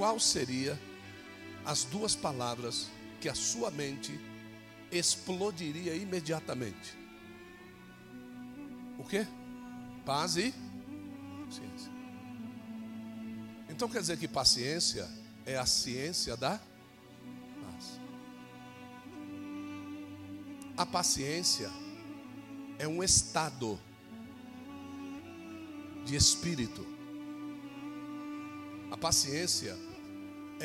qual seria as duas palavras que a sua mente explodiria imediatamente? O quê? Paz e ciência. Então quer dizer que paciência é a ciência da paz. A paciência é um estado de espírito. A paciência é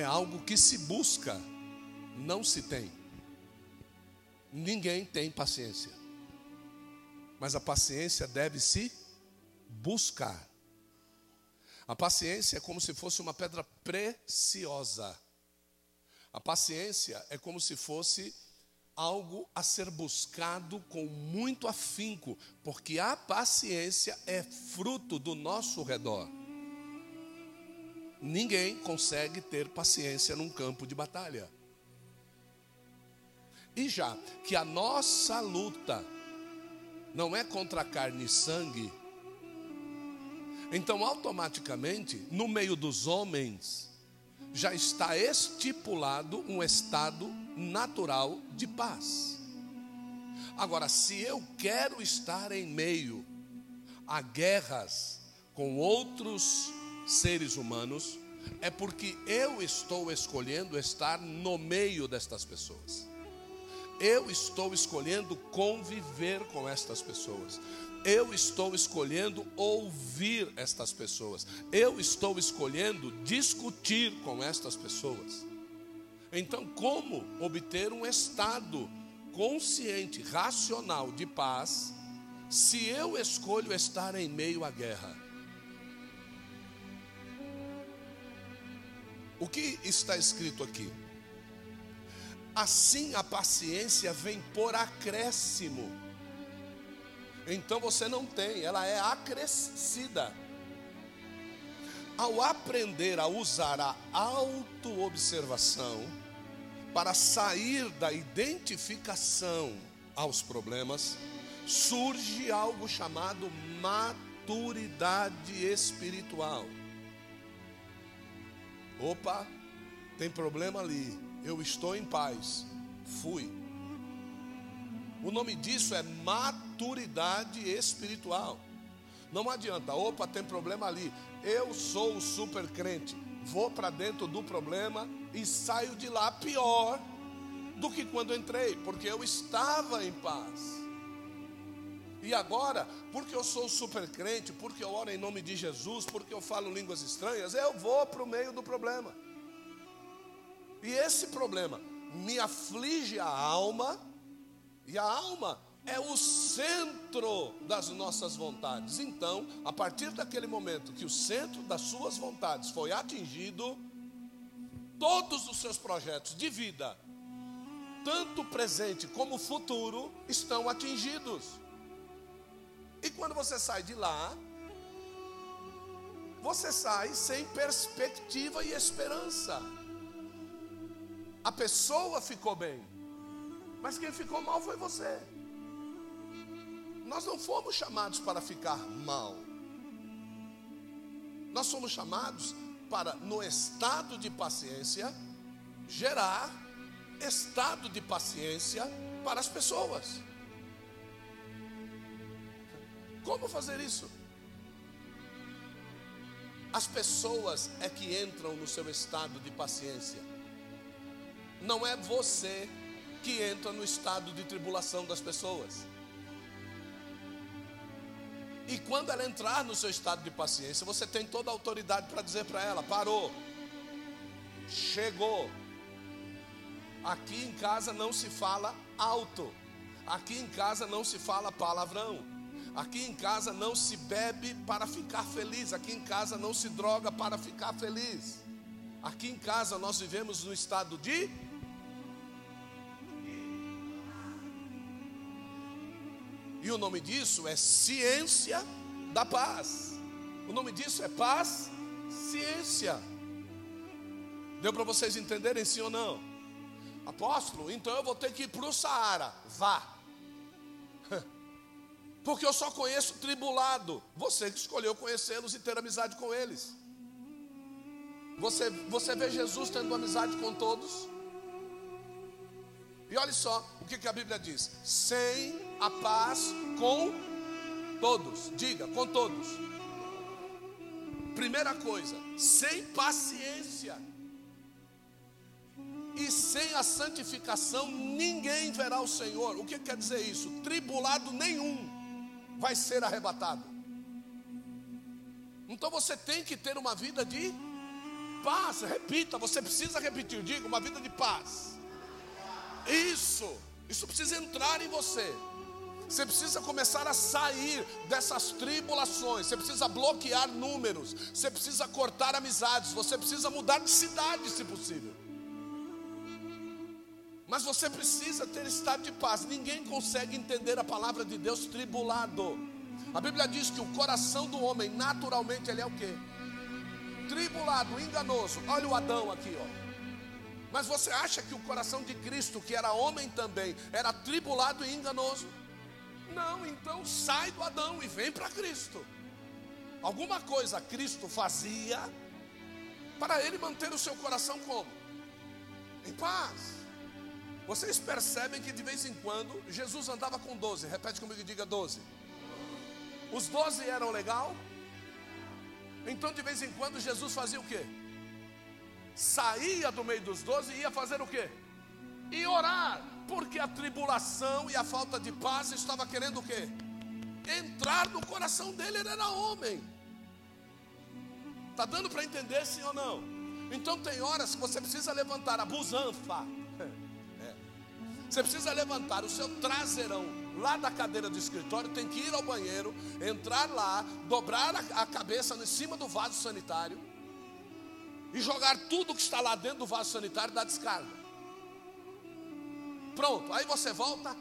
algo que se busca, não se tem. Ninguém tem paciência. Mas a paciência deve se buscar. A paciência é como se fosse uma pedra preciosa. A paciência é como se fosse algo a ser buscado com muito afinco, porque a paciência é fruto do nosso redor. Ninguém consegue ter paciência num campo de batalha. E já que a nossa luta não é contra carne e sangue, então automaticamente, no meio dos homens, já está estipulado um estado natural de paz. Agora, se eu quero estar em meio a guerras com outros seres humanos, é porque eu estou escolhendo estar no meio destas pessoas. Eu estou escolhendo conviver com estas pessoas. Eu estou escolhendo ouvir estas pessoas. Eu estou escolhendo discutir com estas pessoas. Então, como obter um estado consciente, racional de paz, se eu escolho estar em meio à guerra? O que está escrito aqui? Assim a paciência vem por acréscimo. Então você não tem, ela é acrescida. Ao aprender a usar a autoobservação para sair da identificação aos problemas, surge algo chamado maturidade espiritual. Opa, tem problema ali. Eu estou em paz. Fui. O nome disso é maturidade espiritual. Não adianta, opa, tem problema ali. Eu sou o super crente. Vou para dentro do problema e saio de lá pior do que quando entrei, porque eu estava em paz. E agora, porque eu sou super crente, porque eu oro em nome de Jesus, porque eu falo línguas estranhas, eu vou para o meio do problema. E esse problema me aflige a alma, e a alma é o centro das nossas vontades. Então, a partir daquele momento que o centro das suas vontades foi atingido, todos os seus projetos de vida, tanto presente como futuro, estão atingidos. E quando você sai de lá, você sai sem perspectiva e esperança. A pessoa ficou bem, mas quem ficou mal foi você. Nós não fomos chamados para ficar mal. Nós somos chamados para, no estado de paciência, gerar estado de paciência para as pessoas. Como fazer isso? As pessoas é que entram no seu estado de paciência. Não é você que entra no estado de tribulação das pessoas. E quando ela entrar no seu estado de paciência, você tem toda a autoridade para dizer para ela: parou, chegou. Aqui em casa não se fala alto, aqui em casa não se fala palavrão. Aqui em casa não se bebe para ficar feliz, aqui em casa não se droga para ficar feliz. Aqui em casa nós vivemos no estado de E o nome disso é ciência da paz. O nome disso é paz, ciência. Deu para vocês entenderem sim ou não? Apóstolo, então eu vou ter que ir para o Saara. Vá porque eu só conheço tribulado. Você que escolheu conhecê-los e ter amizade com eles. Você, você vê Jesus tendo amizade com todos? E olha só o que, que a Bíblia diz: sem a paz com todos. Diga, com todos. Primeira coisa, sem paciência e sem a santificação ninguém verá o Senhor. O que quer dizer isso? Tribulado nenhum vai ser arrebatado. Então você tem que ter uma vida de paz. Repita, você precisa repetir. Diga, uma vida de paz. Isso, isso precisa entrar em você. Você precisa começar a sair dessas tribulações. Você precisa bloquear números. Você precisa cortar amizades. Você precisa mudar de cidade, se possível. Mas você precisa ter estado de paz. Ninguém consegue entender a palavra de Deus tribulado. A Bíblia diz que o coração do homem, naturalmente, ele é o quê? Tribulado, enganoso. Olha o Adão aqui, ó. Mas você acha que o coração de Cristo, que era homem também, era tribulado e enganoso? Não, então sai do Adão e vem para Cristo. Alguma coisa Cristo fazia para ele manter o seu coração como? Em paz. Vocês percebem que de vez em quando Jesus andava com doze. Repete comigo e diga doze. Os doze eram legal? Então de vez em quando Jesus fazia o quê? Saía do meio dos doze e ia fazer o quê? E orar porque a tribulação e a falta de paz estava querendo o quê? Entrar no coração dele, ele era homem. Está dando para entender sim ou não? Então tem horas que você precisa levantar a busanfa. Você precisa levantar o seu traseirão lá da cadeira do escritório, tem que ir ao banheiro, entrar lá, dobrar a cabeça em cima do vaso sanitário e jogar tudo que está lá dentro do vaso sanitário da descarga. Pronto, aí você volta.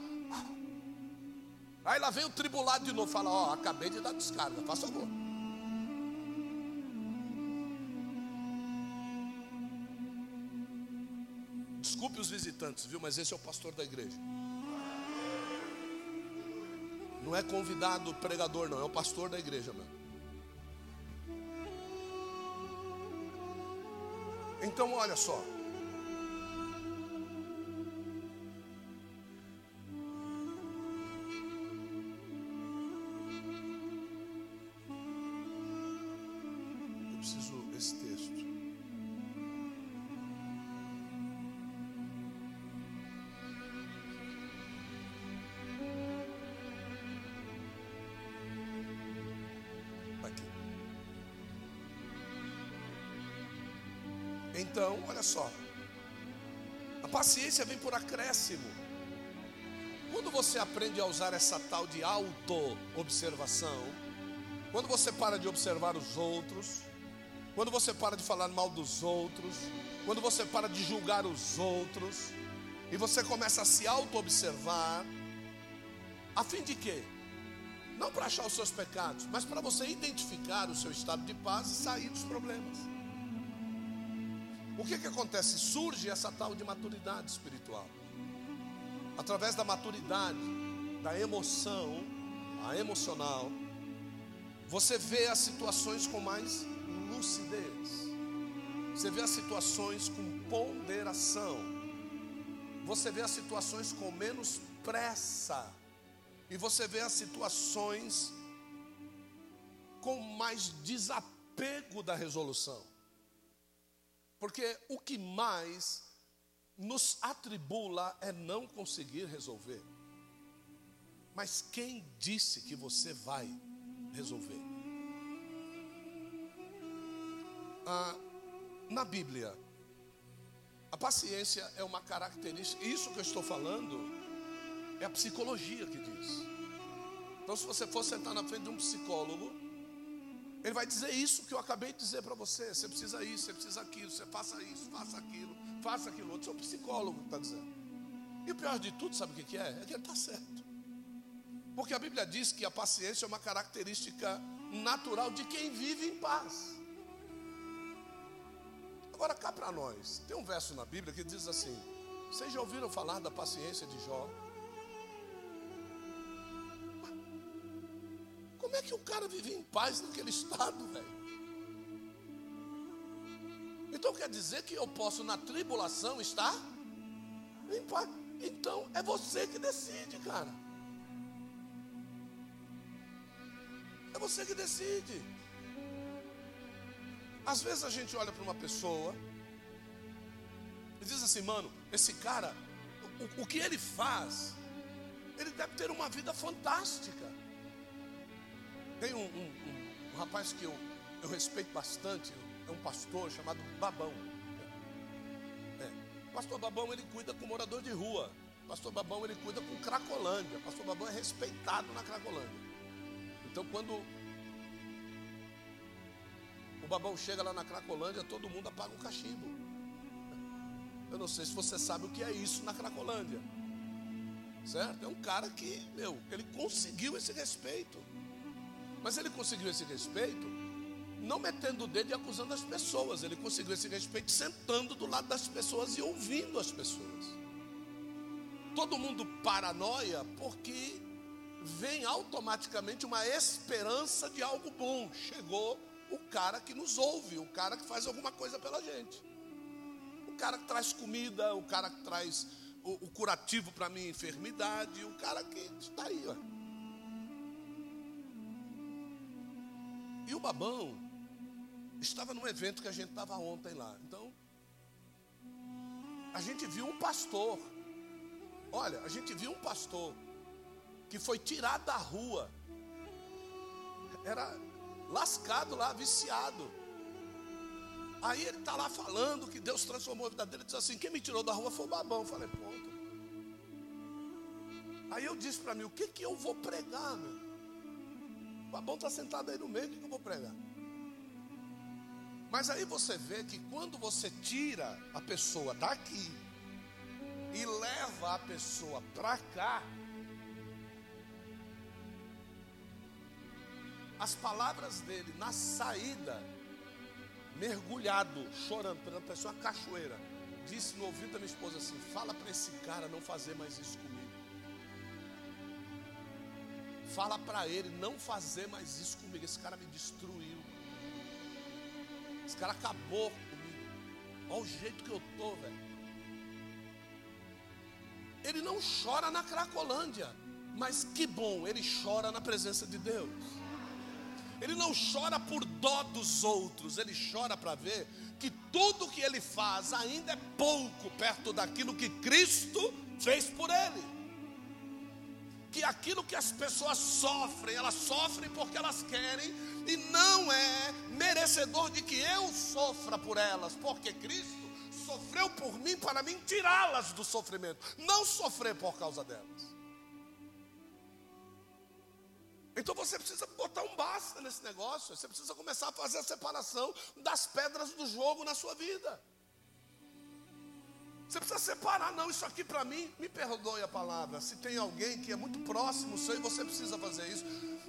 Aí lá vem o tribulado de novo, fala: Ó, oh, acabei de dar descarga, faça favor. Desculpe os visitantes, viu? Mas esse é o pastor da igreja. Não é convidado pregador, não, é o pastor da igreja, meu. Então, olha só. Então, olha só. A paciência vem por acréscimo. Quando você aprende a usar essa tal de auto-observação, quando você para de observar os outros, quando você para de falar mal dos outros, quando você para de julgar os outros, e você começa a se auto-observar, a fim de quê? Não para achar os seus pecados, mas para você identificar o seu estado de paz e sair dos problemas. O que, que acontece? Surge essa tal de maturidade espiritual. Através da maturidade, da emoção, a emocional, você vê as situações com mais lucidez. Você vê as situações com ponderação. Você vê as situações com menos pressa. E você vê as situações com mais desapego da resolução. Porque o que mais nos atribula é não conseguir resolver. Mas quem disse que você vai resolver? Ah, na Bíblia, a paciência é uma característica, isso que eu estou falando é a psicologia que diz. Então, se você for sentar na frente de um psicólogo, ele vai dizer isso que eu acabei de dizer para você. Você precisa isso, você precisa aquilo, você faça isso, faça aquilo, faça aquilo outro. Sou psicólogo que está dizendo. E o pior de tudo, sabe o que é? É que ele está certo. Porque a Bíblia diz que a paciência é uma característica natural de quem vive em paz. Agora cá para nós, tem um verso na Bíblia que diz assim: Vocês já ouviram falar da paciência de Jó? Como é que o cara vive em paz naquele estado, velho? Então quer dizer que eu posso na tribulação estar em paz. Então é você que decide, cara. É você que decide. Às vezes a gente olha para uma pessoa e diz assim, mano, esse cara, o, o que ele faz, ele deve ter uma vida fantástica. Tem um, um, um, um rapaz que eu, eu respeito bastante, é um pastor chamado Babão. É. Pastor Babão ele cuida com morador de rua. Pastor Babão ele cuida com Cracolândia. Pastor Babão é respeitado na Cracolândia. Então quando o Babão chega lá na Cracolândia, todo mundo apaga o cachimbo. Eu não sei se você sabe o que é isso na Cracolândia. Certo? É um cara que, meu, ele conseguiu esse respeito. Mas ele conseguiu esse respeito não metendo o dedo e acusando as pessoas. Ele conseguiu esse respeito sentando do lado das pessoas e ouvindo as pessoas. Todo mundo paranoia porque vem automaticamente uma esperança de algo bom. Chegou o cara que nos ouve, o cara que faz alguma coisa pela gente. O cara que traz comida, o cara que traz o, o curativo para minha enfermidade, o cara que está aí, ó. E o babão estava num evento que a gente estava ontem lá. Então, a gente viu um pastor. Olha, a gente viu um pastor que foi tirado da rua. Era lascado lá, viciado. Aí ele está lá falando que Deus transformou a vida dele. Ele diz assim: quem me tirou da rua foi o babão. Eu falei, ponto. Aí eu disse para mim: o que, que eu vou pregar, meu? Babão está sentado aí no meio, o que, eu vou pregar? Mas aí você vê que quando você tira a pessoa daqui e leva a pessoa para cá, as palavras dele na saída, mergulhado, chorando, pela pessoa uma cachoeira, disse no ouvido da minha esposa assim: fala para esse cara não fazer mais isso comigo. Fala para ele não fazer mais isso comigo. Esse cara me destruiu. Esse cara acabou comigo. Olha o jeito que eu tô, velho. Ele não chora na Cracolândia, mas que bom, ele chora na presença de Deus. Ele não chora por dó dos outros, ele chora para ver que tudo que ele faz ainda é pouco perto daquilo que Cristo fez por ele que aquilo que as pessoas sofrem, elas sofrem porque elas querem, e não é merecedor de que eu sofra por elas, porque Cristo sofreu por mim para mim tirá-las do sofrimento, não sofrer por causa delas. Então você precisa botar um basta nesse negócio, você precisa começar a fazer a separação das pedras do jogo na sua vida. Você precisa separar, não, isso aqui para mim, me perdoe a palavra. Se tem alguém que é muito próximo seu e você precisa fazer isso,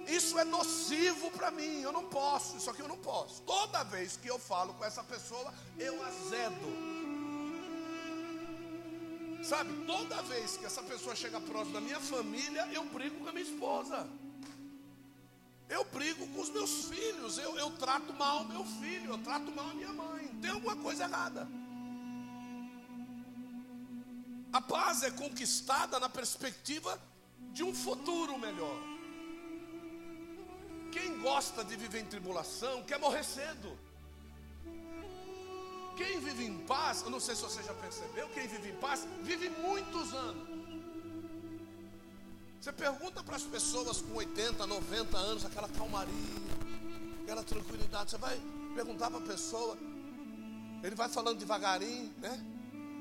isso é nocivo para mim, eu não posso, isso aqui eu não posso. Toda vez que eu falo com essa pessoa, eu azedo. Sabe, toda vez que essa pessoa chega próximo da minha família, eu brigo com a minha esposa. Eu brigo com os meus filhos, eu, eu trato mal meu filho, eu trato mal a minha mãe. Tem alguma coisa errada. A paz é conquistada na perspectiva de um futuro melhor. Quem gosta de viver em tribulação quer morrer cedo. Quem vive em paz, eu não sei se você já percebeu, quem vive em paz vive muitos anos. Você pergunta para as pessoas com 80, 90 anos, aquela calmaria, aquela tranquilidade. Você vai perguntar para a pessoa, ele vai falando devagarinho, né?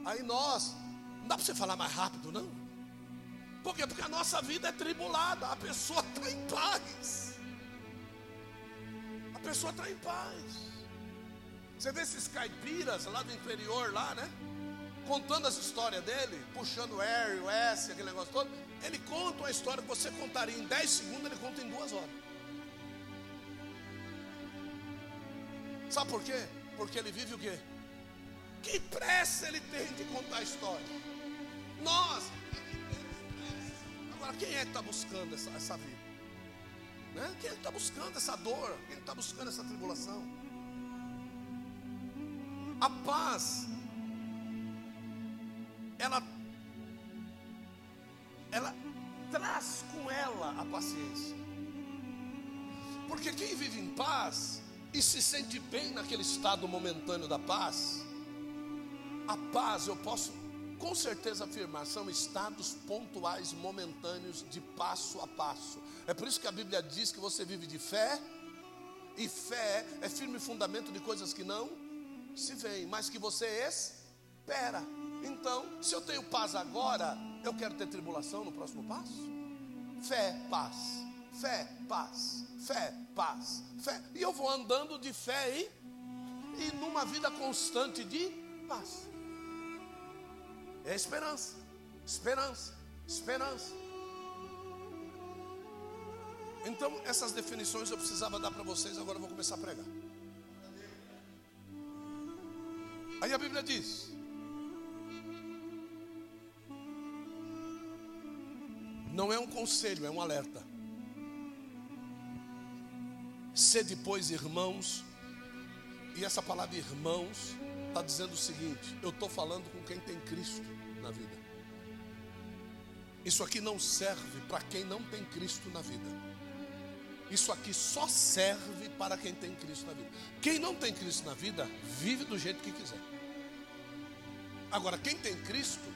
Aí nós, não dá para você falar mais rápido, não? Por quê? Porque a nossa vida é tribulada, a pessoa está em paz. A pessoa está em paz. Você vê esses caipiras lá do interior, lá, né? Contando as histórias dele, puxando o R, o S, aquele negócio todo. Ele conta uma história que você contaria em 10 segundos, ele conta em duas horas. Sabe por quê? Porque ele vive o quê? Que pressa ele tem de contar a história. Nós. Agora, quem é que está buscando essa, essa vida? Né? Quem é que está buscando essa dor? Quem é está buscando essa tribulação? A paz, ela, ela traz com ela a paciência. Porque quem vive em paz e se sente bem naquele estado momentâneo da paz, a paz eu posso com certeza afirmar, são estados pontuais, momentâneos, de passo a passo. É por isso que a Bíblia diz que você vive de fé, e fé é firme fundamento de coisas que não se veem, mas que você espera. Então, se eu tenho paz agora, eu quero ter tribulação no próximo passo? Fé, paz, fé, paz, fé, paz, fé. E eu vou andando de fé e, e numa vida constante de paz. É esperança, esperança, esperança. Então, essas definições eu precisava dar para vocês, agora eu vou começar a pregar. Aí a Bíblia diz: Não é um conselho, é um alerta. Sede, pois, irmãos, e essa palavra irmãos está dizendo o seguinte: eu estou falando com quem tem Cristo na vida. Isso aqui não serve para quem não tem Cristo na vida. Isso aqui só serve para quem tem Cristo na vida. Quem não tem Cristo na vida, vive do jeito que quiser. Agora, quem tem Cristo,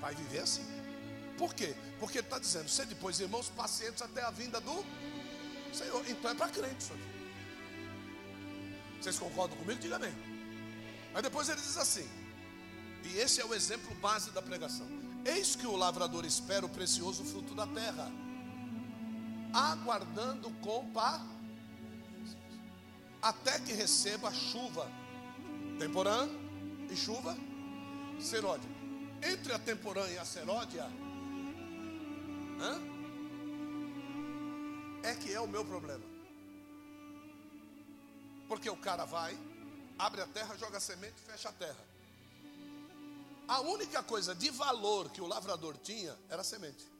vai viver assim. Por quê? Porque ele está dizendo: ser depois, irmãos, pacientes até a vinda do Senhor. Então é para crente isso aqui. Vocês concordam comigo? Diga amém. Mas depois ele diz assim: e esse é o exemplo base da pregação. Eis que o lavrador espera o precioso fruto da terra, aguardando com paz, até que receba chuva temporã e chuva seródia. Entre a temporã e a seródia, hã? é que é o meu problema. Porque o cara vai, abre a terra, joga a semente, fecha a terra. A única coisa de valor que o lavrador tinha era a semente.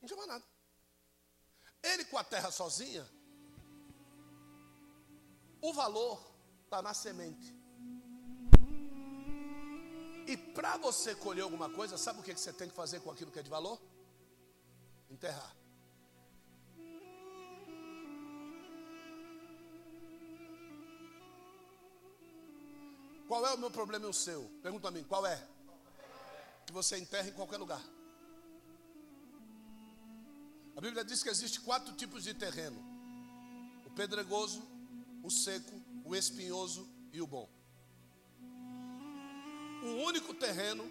Não tinha mais nada. Ele com a terra sozinha, o valor está na semente. E para você colher alguma coisa, sabe o que você tem que fazer com aquilo que é de valor? Enterrar. Qual é o meu problema e o seu? Pergunta a mim, qual é? Que você enterra em qualquer lugar. A Bíblia diz que existe quatro tipos de terreno: o pedregoso, o seco, o espinhoso e o bom. O único terreno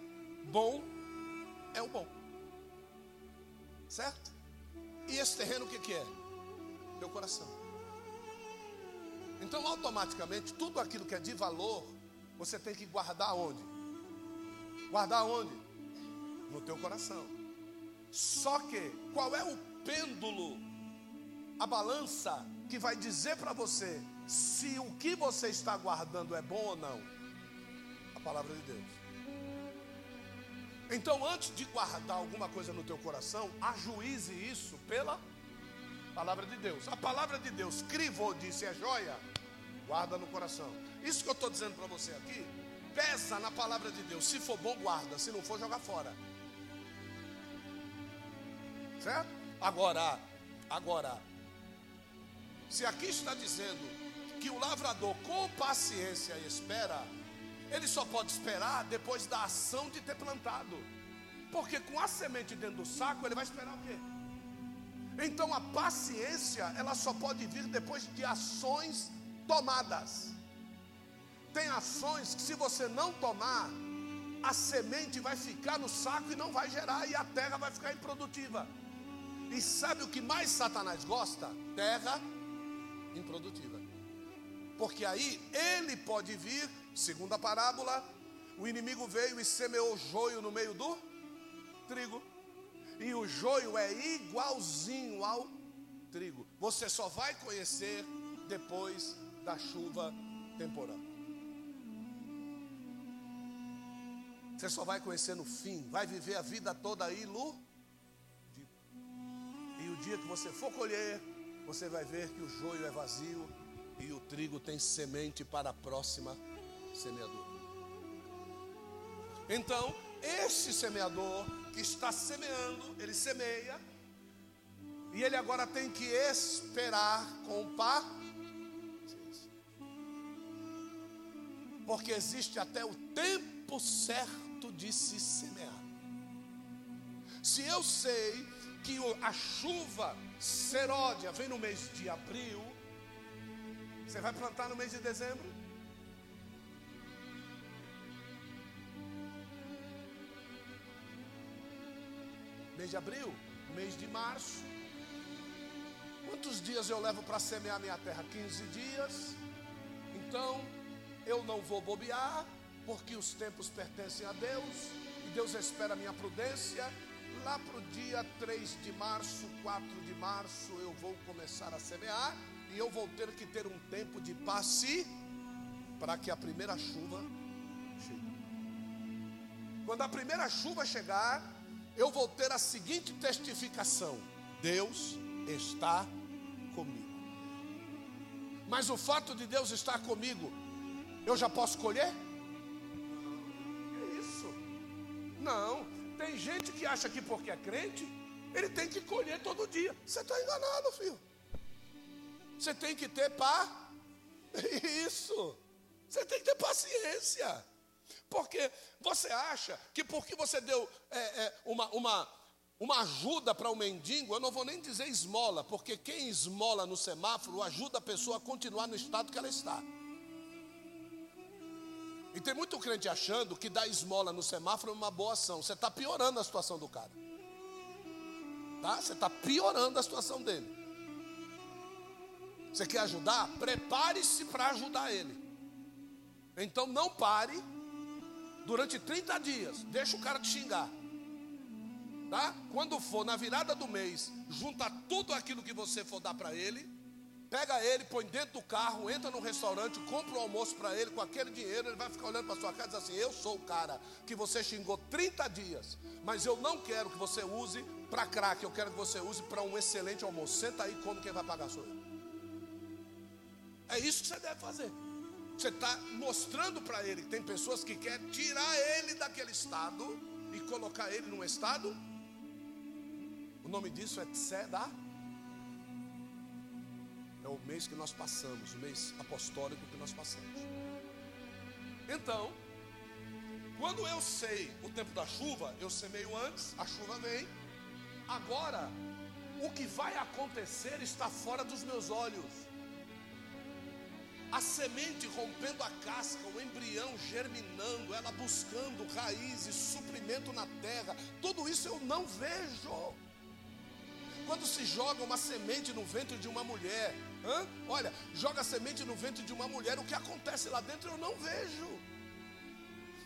bom é o bom. Certo? E esse terreno o que, que é? Teu coração. Então, automaticamente, tudo aquilo que é de valor você tem que guardar onde? Guardar onde? No teu coração. Só que, qual é o pêndulo, a balança que vai dizer para você se o que você está guardando é bom ou não? A palavra de Deus. Então, antes de guardar alguma coisa no teu coração, ajuize isso pela palavra de Deus. A palavra de Deus, crivou, disse, é joia, guarda no coração. Isso que eu estou dizendo para você aqui, peça na palavra de Deus. Se for bom, guarda. Se não for, joga fora. Certo? Agora, agora, se aqui está dizendo que o lavrador com paciência espera, ele só pode esperar depois da ação de ter plantado. Porque com a semente dentro do saco, ele vai esperar o quê? Então a paciência, ela só pode vir depois de ações tomadas. Tem ações que, se você não tomar, a semente vai ficar no saco e não vai gerar, e a terra vai ficar improdutiva. E sabe o que mais Satanás gosta? Terra improdutiva. Porque aí ele pode vir, segundo a parábola, o inimigo veio e semeou joio no meio do trigo. E o joio é igualzinho ao trigo. Você só vai conhecer depois da chuva temporal. Você só vai conhecer no fim, vai viver a vida toda aí iludido. E o dia que você for colher, você vai ver que o joio é vazio e o trigo tem semente para a próxima semeadura. Então, esse semeador que está semeando, ele semeia, e ele agora tem que esperar com paciência. Porque existe até o tempo certo de se semear. Se eu sei que a chuva seródia vem no mês de abril, você vai plantar no mês de dezembro? Mês de abril, mês de março. Quantos dias eu levo para semear minha terra? 15 dias. Então, eu não vou bobear, porque os tempos pertencem a Deus, e Deus espera a minha prudência. Lá para o dia 3 de março, 4 de março, eu vou começar a semear, e eu vou ter que ter um tempo de passe para que a primeira chuva chegue. Quando a primeira chuva chegar, eu vou ter a seguinte testificação: Deus está comigo. Mas o fato de Deus estar comigo, eu já posso colher? Não. Tem gente que acha que porque é crente, ele tem que colher todo dia. Você está enganado, filho. Você tem que ter pá. Isso. Você tem que ter paciência. Porque você acha que porque você deu é, é, uma, uma, uma ajuda para o mendigo, eu não vou nem dizer esmola, porque quem esmola no semáforo ajuda a pessoa a continuar no estado que ela está. E tem muito crente achando que dar esmola no semáforo é uma boa ação. Você está piorando a situação do cara. Tá? Você está piorando a situação dele. Você quer ajudar? Prepare-se para ajudar ele. Então não pare durante 30 dias. Deixa o cara te xingar. Tá? Quando for na virada do mês, junta tudo aquilo que você for dar para ele Pega ele, põe dentro do carro, entra no restaurante, compra um almoço para ele, com aquele dinheiro, ele vai ficar olhando para sua casa e diz assim: Eu sou o cara que você xingou 30 dias, mas eu não quero que você use para crack, eu quero que você use para um excelente almoço. Senta aí, como quem vai pagar sou eu. É isso que você deve fazer. Você está mostrando para ele que tem pessoas que querem tirar ele daquele estado e colocar ele num estado. O nome disso é Tzedá é o mês que nós passamos, o mês apostólico que nós passamos. Então, quando eu sei o tempo da chuva, eu semeio antes, a chuva vem. Agora, o que vai acontecer está fora dos meus olhos. A semente rompendo a casca, o embrião germinando, ela buscando raízes, suprimento na terra, tudo isso eu não vejo. Quando se joga uma semente no ventre de uma mulher, Hã? Olha, joga semente no ventre de uma mulher, o que acontece lá dentro eu não vejo.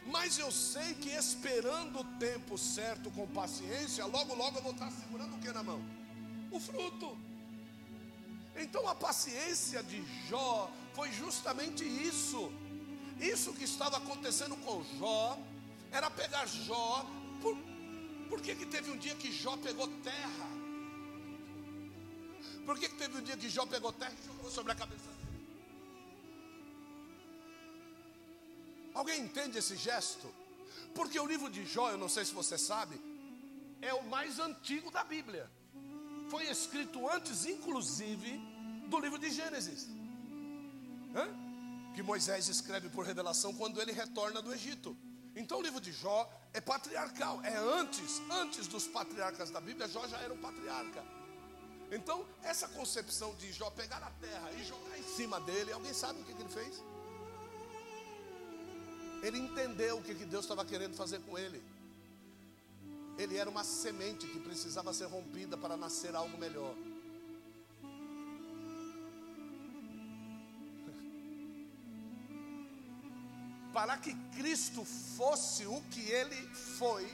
Mas eu sei que esperando o tempo certo com paciência, logo logo eu vou estar segurando o que na mão? O fruto. Então a paciência de Jó foi justamente isso. Isso que estava acontecendo com Jó era pegar Jó. Por, por que, que teve um dia que Jó pegou terra? Por que, que teve um dia que Jó pegou terra e jogou sobre a cabeça dele? Alguém entende esse gesto? Porque o livro de Jó, eu não sei se você sabe, é o mais antigo da Bíblia. Foi escrito antes, inclusive, do livro de Gênesis. Hã? Que Moisés escreve por revelação quando ele retorna do Egito. Então o livro de Jó é patriarcal, é antes, antes dos patriarcas da Bíblia, Jó já era um patriarca. Então, essa concepção de Jó pegar a terra e jogar em cima dele, alguém sabe o que, que ele fez? Ele entendeu o que, que Deus estava querendo fazer com ele. Ele era uma semente que precisava ser rompida para nascer algo melhor. Para que Cristo fosse o que ele foi,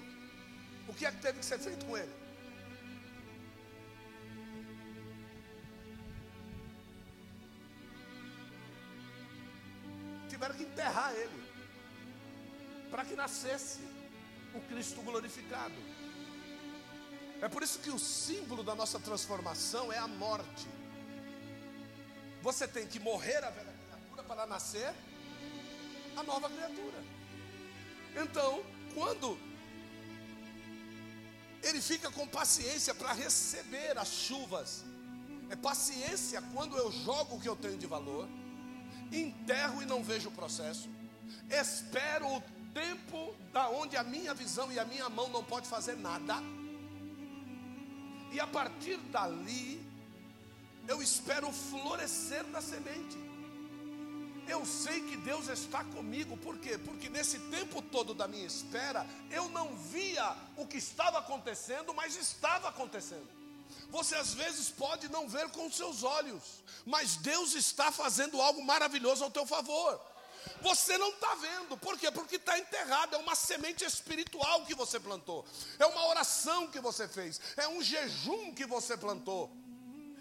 o que é que teve que ser feito com ele? Enterrar ele, para que nascesse o Cristo glorificado. É por isso que o símbolo da nossa transformação é a morte. você tem que morrer a velha criatura para nascer a nova criatura. Então, quando ele fica com paciência para receber as chuvas, é paciência quando eu jogo o que eu tenho de valor, enterro e não vejo o processo, espero o tempo da onde a minha visão e a minha mão não pode fazer nada. E a partir dali, eu espero florescer da semente. Eu sei que Deus está comigo, por quê? Porque nesse tempo todo da minha espera, eu não via o que estava acontecendo, mas estava acontecendo. Você às vezes pode não ver com seus olhos, mas Deus está fazendo algo maravilhoso ao teu favor. Você não está vendo, por quê? Porque está enterrado, é uma semente espiritual que você plantou, é uma oração que você fez, é um jejum que você plantou,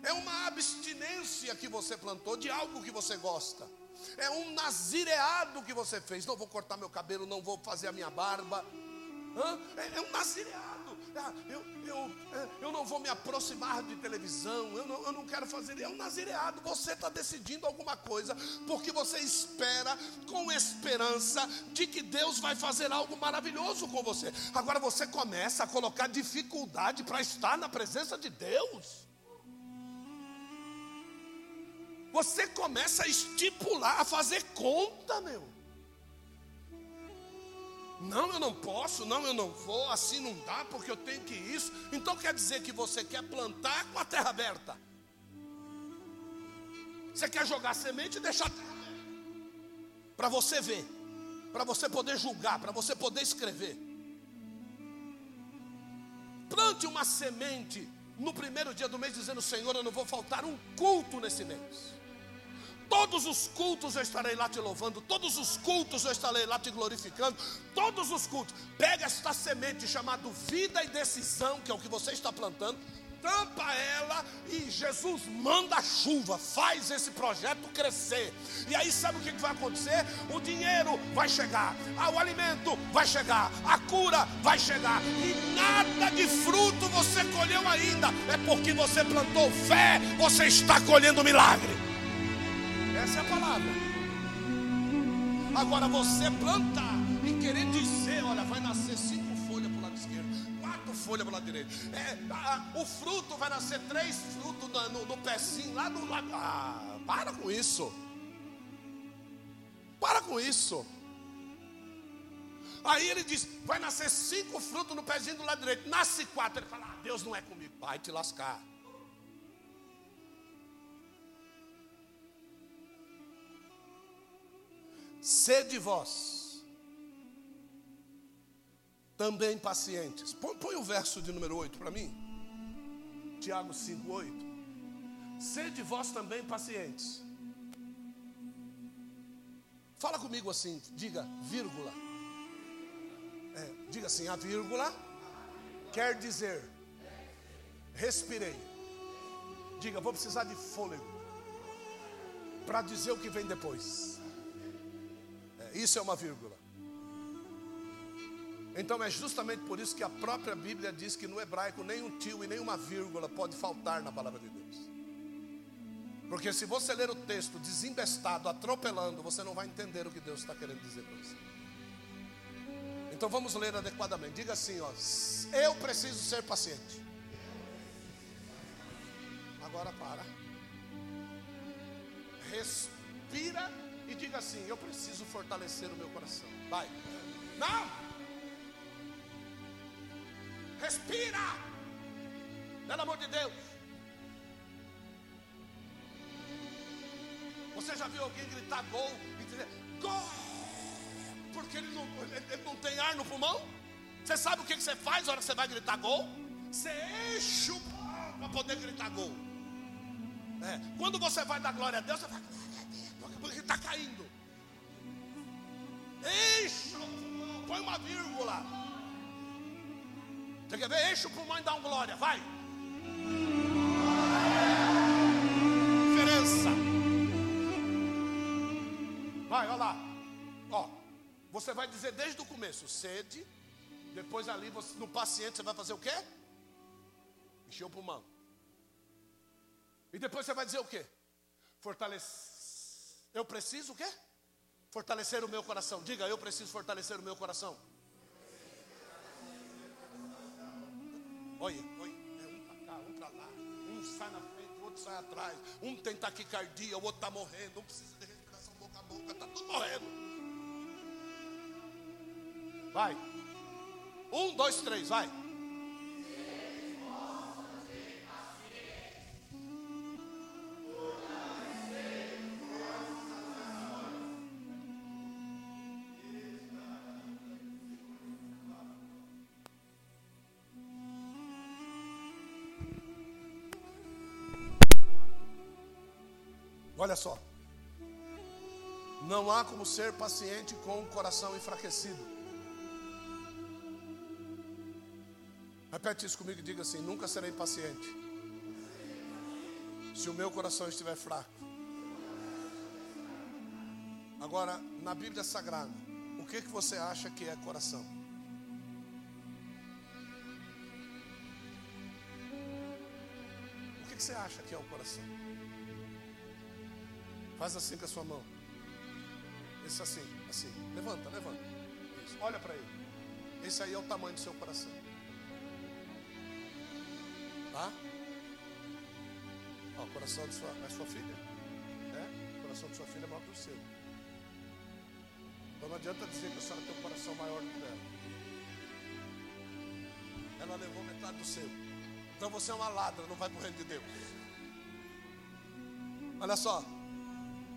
é uma abstinência que você plantou de algo que você gosta. É um nazireado que você fez. Não vou cortar meu cabelo, não vou fazer a minha barba. É, é, um nazireado. Eu, eu, é, eu não vou me aproximar de televisão. Eu não, eu não quero fazer. É um nazireado. Você está decidindo alguma coisa porque você espera com esperança de que Deus vai fazer algo maravilhoso com você. Agora você começa a colocar dificuldade para estar na presença de Deus. você começa a estipular, a fazer conta, meu. Não, eu não posso, não, eu não vou, assim não dá, porque eu tenho que isso. Então quer dizer que você quer plantar com a terra aberta. Você quer jogar semente e deixar. Para você ver, para você poder julgar, para você poder escrever. Plante uma semente no primeiro dia do mês, dizendo: Senhor, eu não vou faltar um culto nesse mês. Todos os cultos eu estarei lá te louvando, todos os cultos eu estarei lá te glorificando, todos os cultos. Pega esta semente chamada vida e decisão, que é o que você está plantando, tampa ela e Jesus manda a chuva, faz esse projeto crescer. E aí sabe o que vai acontecer? O dinheiro vai chegar, o alimento vai chegar, a cura vai chegar, e nada de fruto você colheu ainda, é porque você plantou fé, você está colhendo milagre. Essa é a palavra. Agora você plantar e querer dizer, olha, vai nascer cinco folhas para o lado esquerdo, quatro folhas para o lado direito. É, a, o fruto vai nascer três frutos no, no, no pezinho lá do lado. Ah, para com isso. Para com isso. Aí ele diz: vai nascer cinco frutos no pezinho do lado direito. Nasce quatro. Ele fala: ah, Deus não é comigo. Vai te lascar. Sede vós também pacientes. Põe, põe, o verso de número 8 para mim. Tiago 5, 8. Sede vós também pacientes. Fala comigo assim, diga vírgula. É, diga assim, a vírgula quer dizer respirei. Diga, vou precisar de fôlego para dizer o que vem depois. Isso é uma vírgula. Então é justamente por isso que a própria Bíblia diz que no hebraico nem um tio e nem uma vírgula pode faltar na palavra de Deus. Porque se você ler o texto desembestado, atropelando, você não vai entender o que Deus está querendo dizer para você. Então vamos ler adequadamente. Diga assim, ó, eu preciso ser paciente. Agora para. Respira e diga assim: Eu preciso fortalecer o meu coração. Vai. Não! Respira! Pelo amor de Deus. Você já viu alguém gritar gol e dizer gol? Porque ele não, ele não tem ar no pulmão? Você sabe o que você faz na hora que você vai gritar gol? Você enche o para poder gritar gol. É. Quando você vai dar glória a Deus, você vai porque está caindo. Enche põe uma vírgula. Você quer ver? Enche o pulmão e dá um glória, vai. Diferença. Vai, olha lá. Ó, você vai dizer desde o começo, sede. Depois ali, você, no paciente, você vai fazer o quê? Encher o pulmão. E depois você vai dizer o quê? Fortalecer. Eu preciso o quê? Fortalecer o meu coração. Diga, eu preciso fortalecer o meu coração. Olha, olha, é um para cá, um para lá. Um sai na frente, o outro sai atrás. Um tem taquicardia, o outro está morrendo. Um precisa de respiração boca a boca, está tudo morrendo. Vai. Um, dois, três, vai. Olha só. Não há como ser paciente com o coração enfraquecido. Repete isso comigo e diga assim: nunca serei paciente. Se o meu coração estiver fraco. Agora, na Bíblia Sagrada, o que, que você acha que é coração? O que, que você acha que é o coração? Faz assim com a sua mão. Isso assim, assim. Levanta, levanta. Isso. Olha para ele. Esse aí é o tamanho do seu coração. Tá? Ó, o coração de sua, é sua filha. É? O coração de sua filha é maior que o seu. Então não adianta dizer que a senhora tem um coração maior do que dela. Ela levou metade do seu. Então você é uma ladra, não vai para o reino de Deus. Olha só.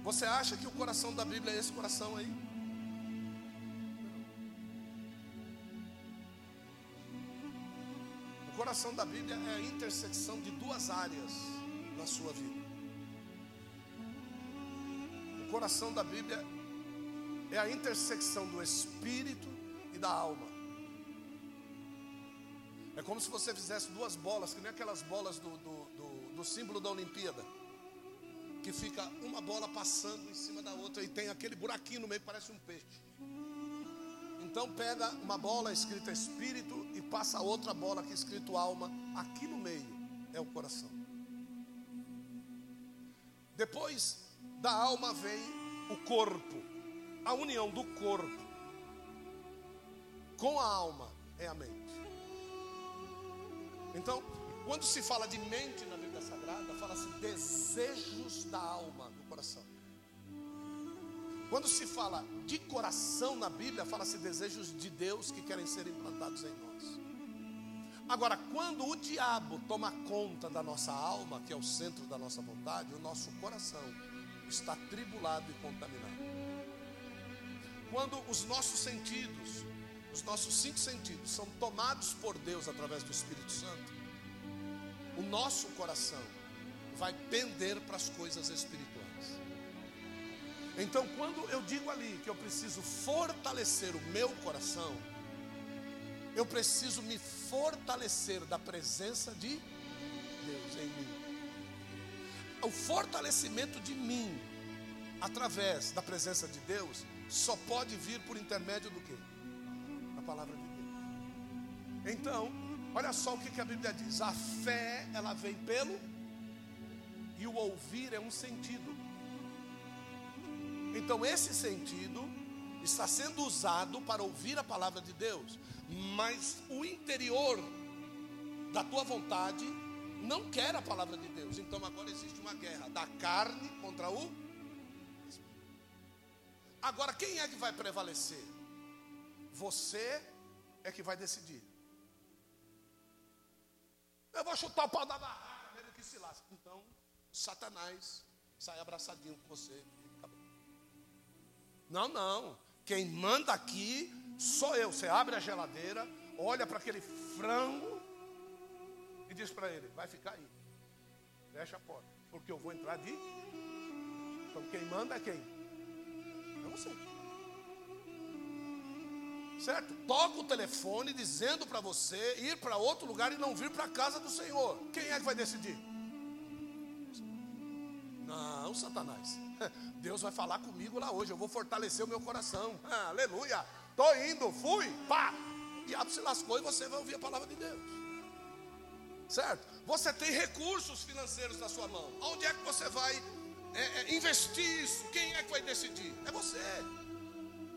Você acha que o coração da Bíblia é esse coração aí? O coração da Bíblia é a intersecção de duas áreas na sua vida. O coração da Bíblia é a intersecção do espírito e da alma. É como se você fizesse duas bolas, que nem aquelas bolas do, do, do, do símbolo da Olimpíada que fica uma bola passando em cima da outra e tem aquele buraquinho no meio, parece um peixe. Então pega uma bola escrita espírito e passa outra bola aqui escrito alma, aqui no meio é o coração. Depois da alma vem o corpo, a união do corpo com a alma é a mente. Então, quando se fala de mente na Bíblia Sagrada, fala-se desejos da alma, do coração. Quando se fala de coração na Bíblia, fala-se desejos de Deus que querem ser implantados em nós. Agora, quando o diabo toma conta da nossa alma, que é o centro da nossa vontade, o nosso coração está tribulado e contaminado. Quando os nossos sentidos, os nossos cinco sentidos, são tomados por Deus através do Espírito Santo, o nosso coração vai pender para as coisas espirituais. Então, quando eu digo ali que eu preciso fortalecer o meu coração, eu preciso me fortalecer da presença de Deus em mim. O fortalecimento de mim, através da presença de Deus, só pode vir por intermédio do que? Da palavra de Deus. Então, Olha só o que, a Bíblia diz: a fé, ela vem pelo, e o ouvir é um sentido. Então, esse sentido está sendo usado para ouvir a palavra de Deus, mas o interior da tua vontade não quer a palavra de Deus. Então, agora existe uma guerra da carne contra o Agora, quem é que vai prevalecer? Você é que vai decidir. Eu vou chutar o pau da barraca, mesmo que se lasque. Então, Satanás sai abraçadinho com você. Não, não. Quem manda aqui sou eu. Você abre a geladeira, olha para aquele frango e diz para ele: vai ficar aí. Fecha a porta. Porque eu vou entrar de. Então quem manda é quem? É você certo? Toca o telefone dizendo para você ir para outro lugar e não vir para a casa do Senhor. Quem é que vai decidir? Não, Satanás. Deus vai falar comigo lá hoje. Eu vou fortalecer o meu coração. Aleluia. Estou indo, fui, pá. O diabo se lascou e você vai ouvir a palavra de Deus. Certo? Você tem recursos financeiros na sua mão. Onde é que você vai é, é, investir isso, quem é que vai decidir? É você.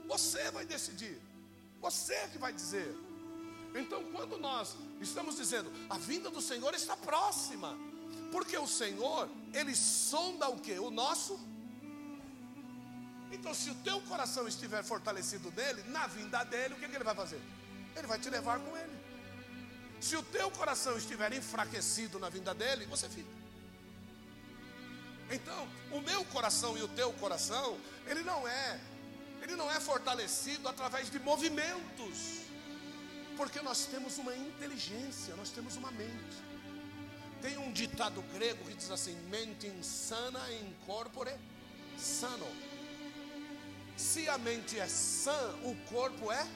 Você vai decidir. Você é que vai dizer. Então, quando nós estamos dizendo, a vinda do Senhor está próxima, porque o Senhor, Ele sonda o que? O nosso. Então, se o teu coração estiver fortalecido nele, na vinda dele, o que, que ele vai fazer? Ele vai te levar com ele. Se o teu coração estiver enfraquecido na vinda dele, você fica. Então, o meu coração e o teu coração, ele não é, ele não é fortalecido através de movimentos. Porque nós temos uma inteligência, nós temos uma mente. Tem um ditado grego que diz assim: mente insana in corpore sano. Se a mente é sã, o corpo é.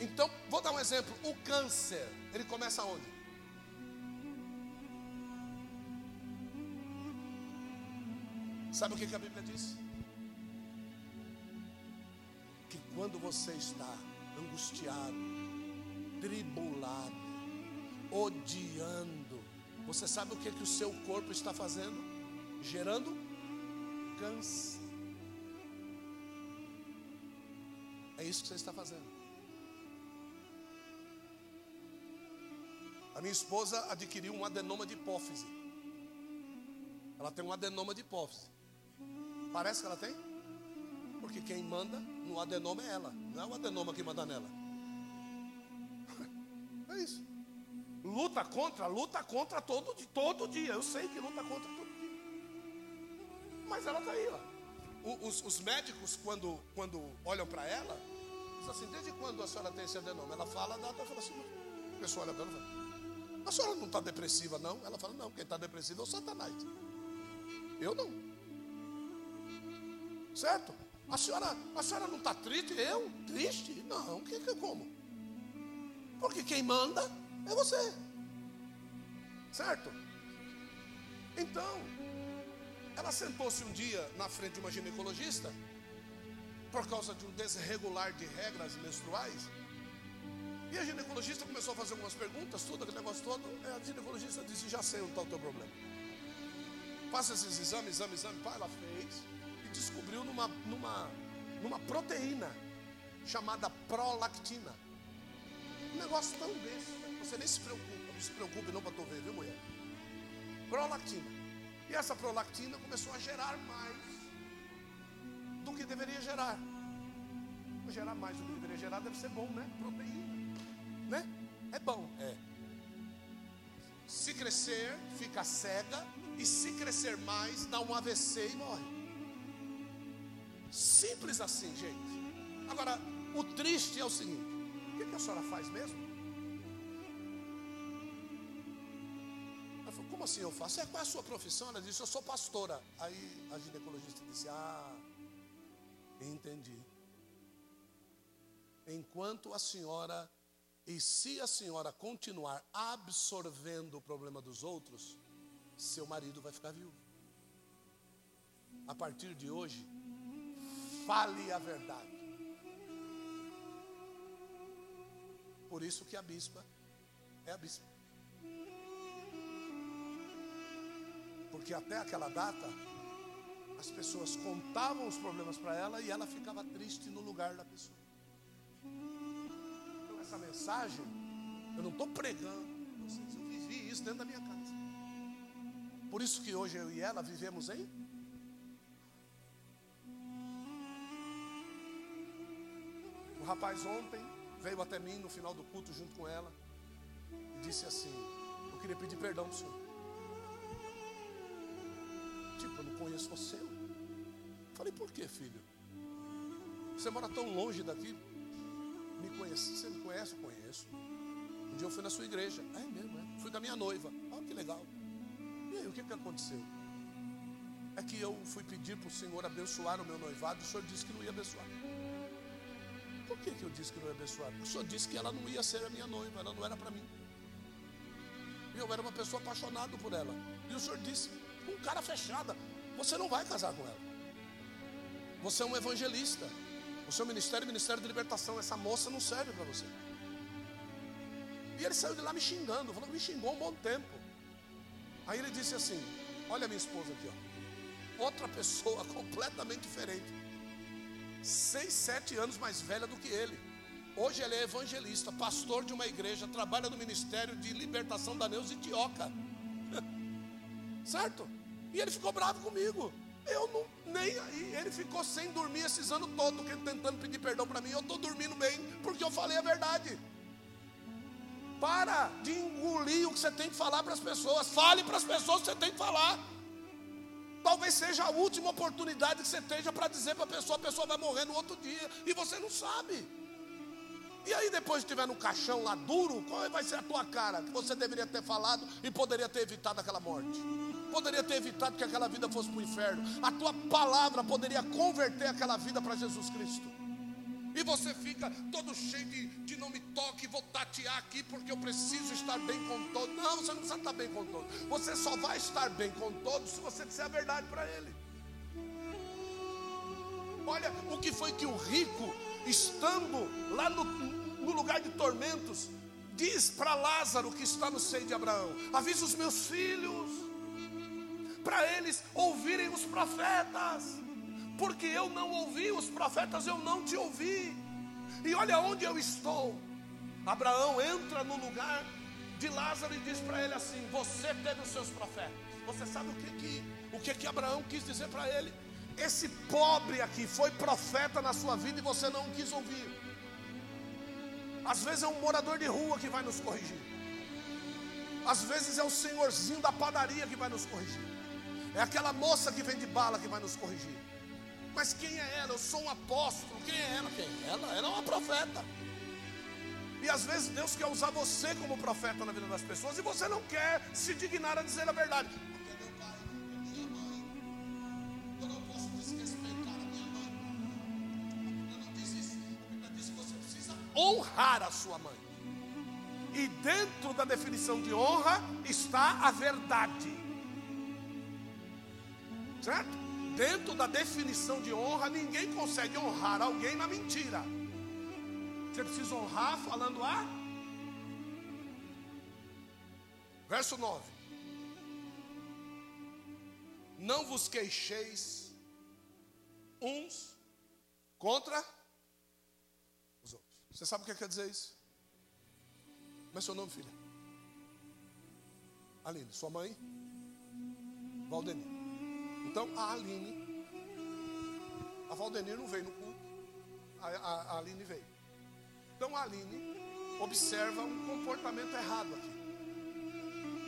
Então, vou dar um exemplo: o câncer, ele começa onde? Sabe o que, a Bíblia diz? Quando você está angustiado, tribulado, odiando, você sabe o que, que o seu corpo está fazendo? Gerando câncer. É isso que você está fazendo. A minha esposa adquiriu um adenoma de hipófise. Ela tem um adenoma de hipófise. Parece que ela tem? Porque quem manda no adenoma é ela, não é o adenoma que manda nela. É isso. Luta contra, luta contra todo, todo dia. Eu sei que luta contra todo dia. Mas ela está aí, ó. Os, os, médicos, quando, quando olham para ela, dizem assim: desde quando a senhora tem esse adenoma? Ela fala, a data, fala assim: a pessoa olha para ela fala: a senhora não está depressiva, não? Ela fala: não, quem está depressivo é o Satanás. Eu não. Certo? A senhora, a senhora não está triste? Eu? Triste? Não, que, que como? Porque quem manda é você. Certo? Então, ela sentou-se um dia na frente de uma ginecologista, por causa de um desregular de regras menstruais. E a ginecologista começou a fazer algumas perguntas, tudo, aquele negócio todo. A ginecologista disse: Já sei onde está o teu problema. Faça esses exames, exame, exame. Pai, ela fez descobriu numa, numa, numa proteína chamada prolactina. Um negócio tão besta. Você nem se preocupa, não se preocupe não para tu ver, viu mulher? Prolactina. E essa prolactina começou a gerar mais do que deveria gerar. Gerar mais do que deveria gerar deve ser bom, né? Proteína. Né? É bom, é. Se crescer, fica cega. E se crescer mais, dá um AVC e morre. Simples assim, gente. Agora, o triste é o seguinte: o que, que a senhora faz mesmo? Ela falou, como assim eu faço? É, qual é a sua profissão? Ela disse, eu sou pastora. Aí a ginecologista disse, ah, entendi. Enquanto a senhora, e se a senhora continuar absorvendo o problema dos outros, seu marido vai ficar viúvo. A partir de hoje, fale a verdade. Por isso que a bispa é a bispa. Porque até aquela data, as pessoas contavam os problemas para ela e ela ficava triste no lugar da pessoa. Então, essa mensagem, eu não estou pregando, eu vivi isso dentro da minha casa. Por isso que hoje eu e ela vivemos em rapaz ontem veio até mim no final do culto junto com ela e disse assim: Eu queria pedir perdão para o senhor. Tipo, eu não conheço você. Falei, por que, filho? Você mora tão longe daqui. Me conhece? Você me conhece? Eu conheço. Um dia eu fui na sua igreja. É mesmo, é. Fui da minha noiva. Olha que legal. E aí, o que, que aconteceu? É que eu fui pedir para o Senhor abençoar o meu noivado o Senhor disse que não ia abençoar. Que, que eu disse que não ia abençoar? O senhor disse que ela não ia ser a minha noiva, ela não era para mim. E eu era uma pessoa apaixonada por ela. E o senhor disse, um cara fechada, você não vai casar com ela. Você é um evangelista. O seu ministério é ministério de libertação. Essa moça não serve para você. E ele saiu de lá me xingando, falou, me xingou um bom tempo. Aí ele disse assim: Olha minha esposa aqui, ó. outra pessoa completamente diferente. Seis, sete anos mais velha do que ele. Hoje ele é evangelista, pastor de uma igreja, trabalha no ministério de libertação da Neus Itioca. certo? E ele ficou bravo comigo. Eu não, nem aí. Ele ficou sem dormir esses anos todos, tentando pedir perdão para mim. Eu estou dormindo bem, porque eu falei a verdade. Para de engolir o que você tem que falar para as pessoas. Fale para as pessoas o que você tem que falar. Talvez seja a última oportunidade que você tenha para dizer para a pessoa: a pessoa vai morrer no outro dia. E você não sabe. E aí, depois de estiver no caixão lá duro, qual vai ser a tua cara? Que você deveria ter falado e poderia ter evitado aquela morte. Poderia ter evitado que aquela vida fosse para o inferno. A tua palavra poderia converter aquela vida para Jesus Cristo. E você fica todo cheio de, de não me toque, vou tatear aqui porque eu preciso estar bem com todos. Não, você não precisa estar bem com todos. Você só vai estar bem com todos se você disser a verdade para ele. Olha o que foi que o rico, estando lá no, no lugar de tormentos, diz para Lázaro que está no seio de Abraão: avisa os meus filhos, para eles ouvirem os profetas porque eu não ouvi os profetas, eu não te ouvi. E olha onde eu estou. Abraão entra no lugar de Lázaro e diz para ele assim: Você teve os seus profetas. Você sabe o que que, o que, que Abraão quis dizer para ele? Esse pobre aqui foi profeta na sua vida e você não quis ouvir. Às vezes é um morador de rua que vai nos corrigir. Às vezes é o senhorzinho da padaria que vai nos corrigir. É aquela moça que vende bala que vai nos corrigir. Mas quem é ela? Eu sou um apóstolo. Quem é ela? Quem? Ela, ela é uma profeta. E às vezes Deus quer usar você como profeta na vida das pessoas e você não quer se dignar a dizer a verdade. Porque meu pai, minha mãe, eu não posso desrespeitar a minha mãe. A Bíblia não diz isso. A Bíblia diz que você precisa honrar a sua mãe. E dentro da definição de honra está a verdade. Certo? Dentro da definição de honra, ninguém consegue honrar alguém na mentira. Você precisa honrar falando a. Verso 9: Não vos queixeis uns contra os outros. Você sabe o que quer dizer isso? Como é seu nome, filha? Aline, sua mãe? Valdemir. Então a Aline, a Valdenir não veio no culto, a, a, a Aline veio. Então a Aline observa um comportamento errado aqui.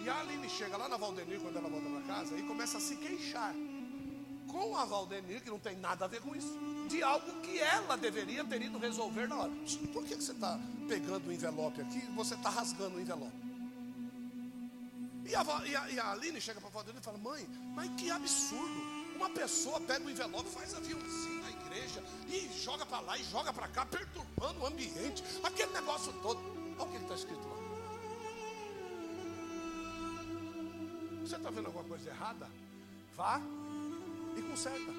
E a Aline chega lá na Valdenir quando ela volta para casa e começa a se queixar com a Valdenir, que não tem nada a ver com isso, de algo que ela deveria ter ido resolver na hora. Por que, que você está pegando o envelope aqui você está rasgando o envelope? E a, e a, e a Aline chega para a Valdenir e fala: Mãe, mas que absurdo. Uma pessoa pega o envelope, faz aviãozinho na igreja e joga para lá e joga para cá, perturbando o ambiente, aquele negócio todo. Olha o que está escrito lá. Você está vendo alguma coisa errada? Vá e conserta.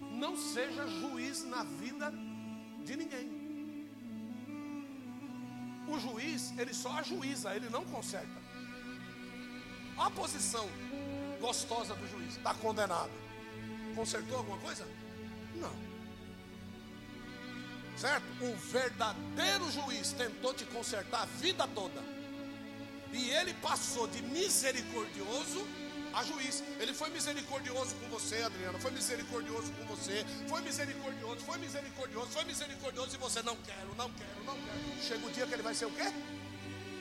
Não seja juiz na vida de ninguém. O juiz, ele só ajuiza, ele não conserta. A posição gostosa do juiz, está condenado. Consertou alguma coisa? Não. Certo? O verdadeiro juiz tentou te consertar a vida toda. E ele passou de misericordioso a juiz. Ele foi misericordioso com você, Adriana. Foi misericordioso com você. Foi misericordioso, foi misericordioso, foi misericordioso. E você não quero, não quero, não quero. Chega o dia que ele vai ser o quê?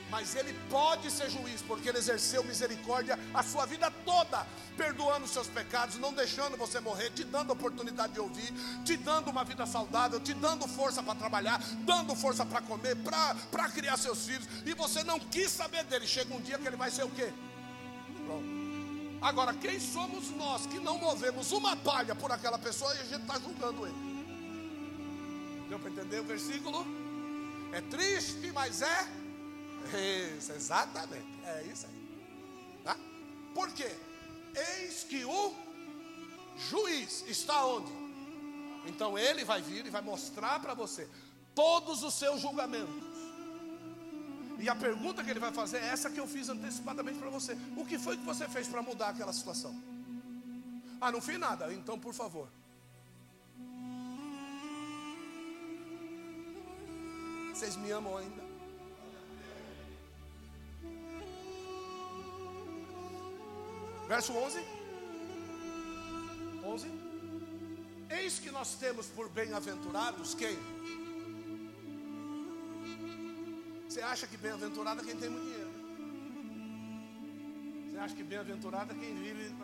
Mas ele pode ser juiz, porque ele exerceu misericórdia a sua vida toda, perdoando seus pecados, não deixando você morrer, te dando oportunidade de ouvir, te dando uma vida saudável, te dando força para trabalhar, dando força para comer, para criar seus filhos, e você não quis saber dele. Chega um dia que ele vai ser o quê? Agora, quem somos nós que não movemos uma palha por aquela pessoa e a gente está julgando ele? Deu para entender o versículo? É triste, mas é isso, exatamente. É isso aí. Tá? Por quê? Eis que o juiz está onde? Então ele vai vir e vai mostrar para você todos os seus julgamentos. E a pergunta que ele vai fazer é essa que eu fiz antecipadamente para você. O que foi que você fez para mudar aquela situação? Ah, não fiz nada. Então, por favor. Vocês me amam ainda? Verso 11. 11. Eis que nós temos por bem-aventurados quem? Você acha que bem-aventurado é quem tem muito dinheiro? Você acha que bem-aventurado é quem vive.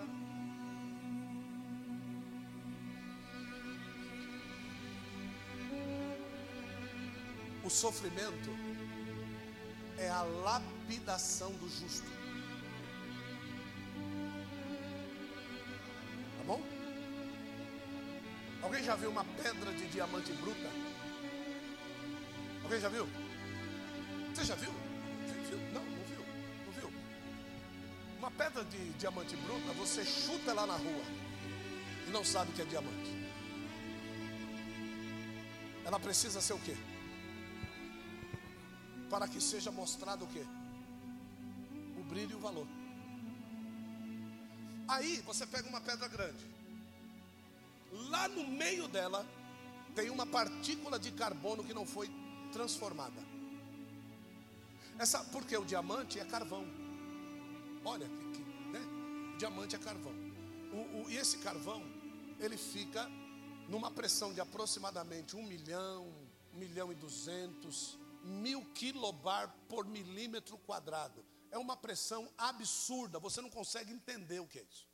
O sofrimento é a lapidação do justo. Tá bom? Alguém já viu uma pedra de diamante bruta? Alguém já viu? Você já viu? viu? Não, não viu. Não viu. Uma pedra de diamante bruta, você chuta ela na rua e não sabe que é diamante. Ela precisa ser o quê? Para que seja mostrado o quê? O brilho e o valor. Aí você pega uma pedra grande. Lá no meio dela tem uma partícula de carbono que não foi transformada. Essa, porque o diamante é carvão. Olha, que, né? o diamante é carvão. O, o, e esse carvão, ele fica numa pressão de aproximadamente um milhão, um milhão e duzentos, mil quilobar por milímetro quadrado. É uma pressão absurda, você não consegue entender o que é isso.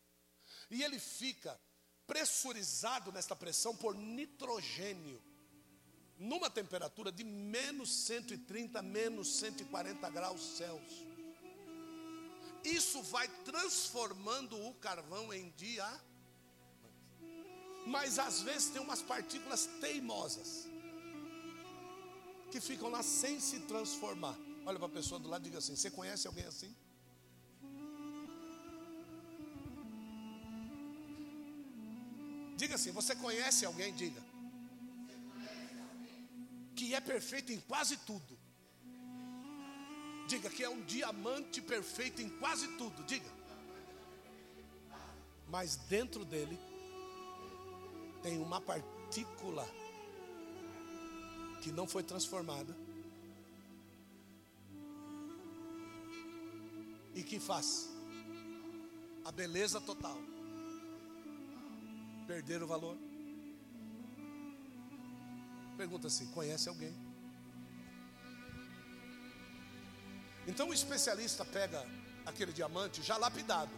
E ele fica pressurizado nesta pressão por nitrogênio numa temperatura de menos 130, menos 140 graus Celsius. Isso vai transformando o carvão em dia. Mas às vezes tem umas partículas teimosas que ficam lá sem se transformar. Olha para a pessoa do lado e diga assim: Você conhece alguém assim? Diga assim: Você conhece alguém? Diga que é perfeito em quase tudo. Diga que é um diamante perfeito em quase tudo. Diga. Mas dentro dele tem uma partícula que não foi transformada e que faz a beleza total perder o valor. Pergunta assim: conhece alguém? Então o especialista pega aquele diamante já lapidado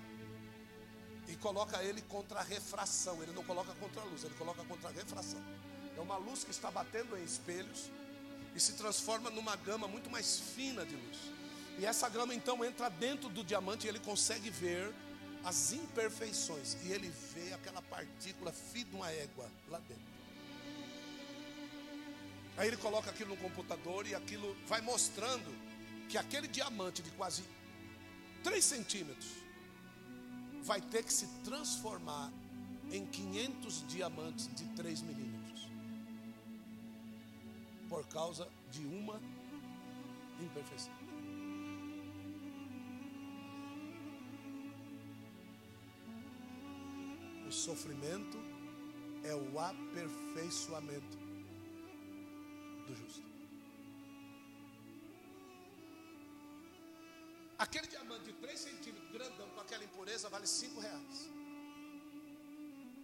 e coloca ele contra a refração. Ele não coloca contra a luz, ele coloca contra a refração. É uma luz que está batendo em espelhos e se transforma numa gama muito mais fina de luz. E essa gama então entra dentro do diamante e ele consegue ver as imperfeições. E ele vê aquela partícula fina de uma égua lá dentro. Aí ele coloca aquilo no computador e aquilo vai mostrando que aquele diamante de quase 3 centímetros vai ter que se transformar em 500 diamantes de 3 milímetros por causa de uma imperfeição. O sofrimento é o aperfeiçoamento do justo. Aquele diamante de 3 centímetros, grandão, com aquela impureza, vale 5 reais.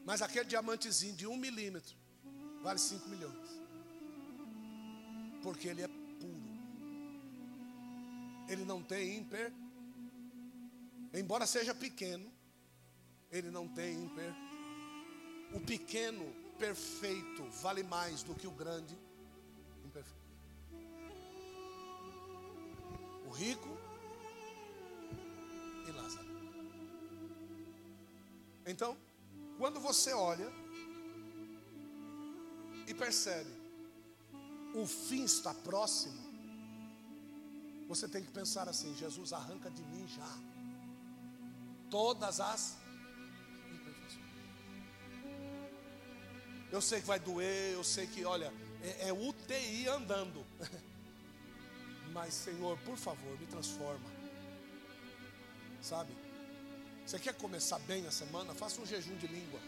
Mas aquele diamantezinho de 1 um milímetro, vale 5 milhões. Porque ele é puro. Ele não tem imper. Embora seja pequeno, ele não tem imper. O pequeno perfeito vale mais do que o grande o rico e Lázaro. Então, quando você olha e percebe o fim está próximo, você tem que pensar assim: Jesus arranca de mim já todas as imperfeições. Eu sei que vai doer, eu sei que, olha, é, é UTI andando. Mas, Senhor, por favor, me transforma. Sabe? Você quer começar bem a semana? Faça um jejum de língua.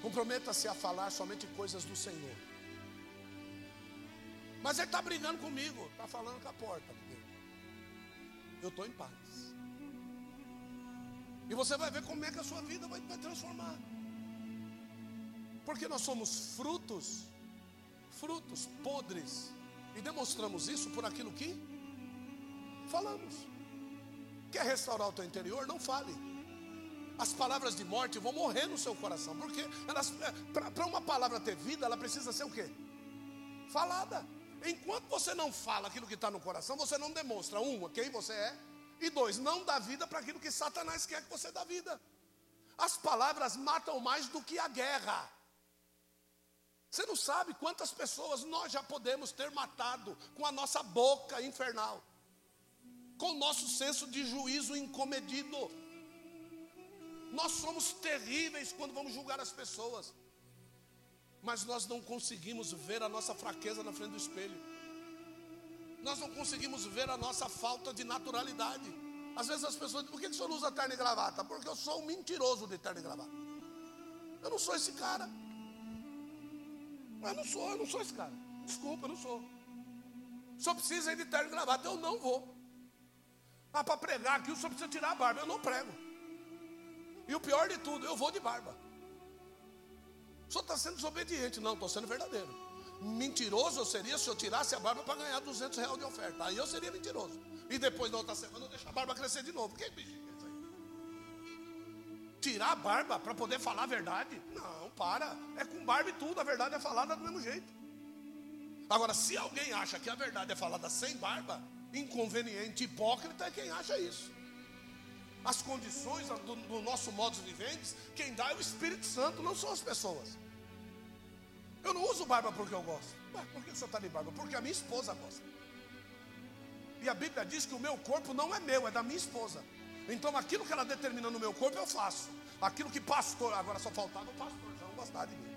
Comprometa-se a falar somente coisas do Senhor. Mas ele está brigando comigo, está falando com a porta. Eu estou em paz. E você vai ver como é que a sua vida vai, vai transformar. Porque nós somos frutos, frutos podres. E demonstramos isso por aquilo que falamos. Quer restaurar o teu interior? Não fale. As palavras de morte vão morrer no seu coração. Porque é, para uma palavra ter vida, ela precisa ser o quê? Falada. Enquanto você não fala aquilo que está no coração, você não demonstra, um, quem você é, e dois, não dá vida para aquilo que Satanás quer que você dê vida. As palavras matam mais do que a guerra. Você não sabe quantas pessoas nós já podemos ter matado com a nossa boca infernal, com o nosso senso de juízo incomedido. Nós somos terríveis quando vamos julgar as pessoas mas nós não conseguimos ver a nossa fraqueza na frente do espelho. Nós não conseguimos ver a nossa falta de naturalidade. Às vezes as pessoas dizem, por que o senhor usa terno e gravata? Porque eu sou um mentiroso de terno e gravata. Eu não sou esse cara. Eu não sou, eu não sou esse cara. Desculpa, eu não sou. O senhor precisa ir de terno e gravata, eu não vou. Ah, para pregar aqui o senhor precisa tirar a barba, eu não prego. E o pior de tudo, eu vou de barba. O senhor está sendo desobediente. Não, estou sendo verdadeiro. Mentiroso eu seria se eu tirasse a barba para ganhar 200 reais de oferta. Aí eu seria mentiroso. E depois, na outra semana, eu deixo a barba crescer de novo. Que bicho é isso aí? Tirar a barba para poder falar a verdade? Não, para. É com barba e tudo. A verdade é falada do mesmo jeito. Agora, se alguém acha que a verdade é falada sem barba, inconveniente, hipócrita é quem acha isso as condições do, do nosso modo de viventes, quem dá é o Espírito Santo, não são as pessoas. Eu não uso barba porque eu gosto. Ué, por que você está de barba? Porque a minha esposa gosta. E a Bíblia diz que o meu corpo não é meu, é da minha esposa. Então aquilo que ela determina no meu corpo eu faço. Aquilo que pastor, agora só faltava o pastor já não gostar de mim.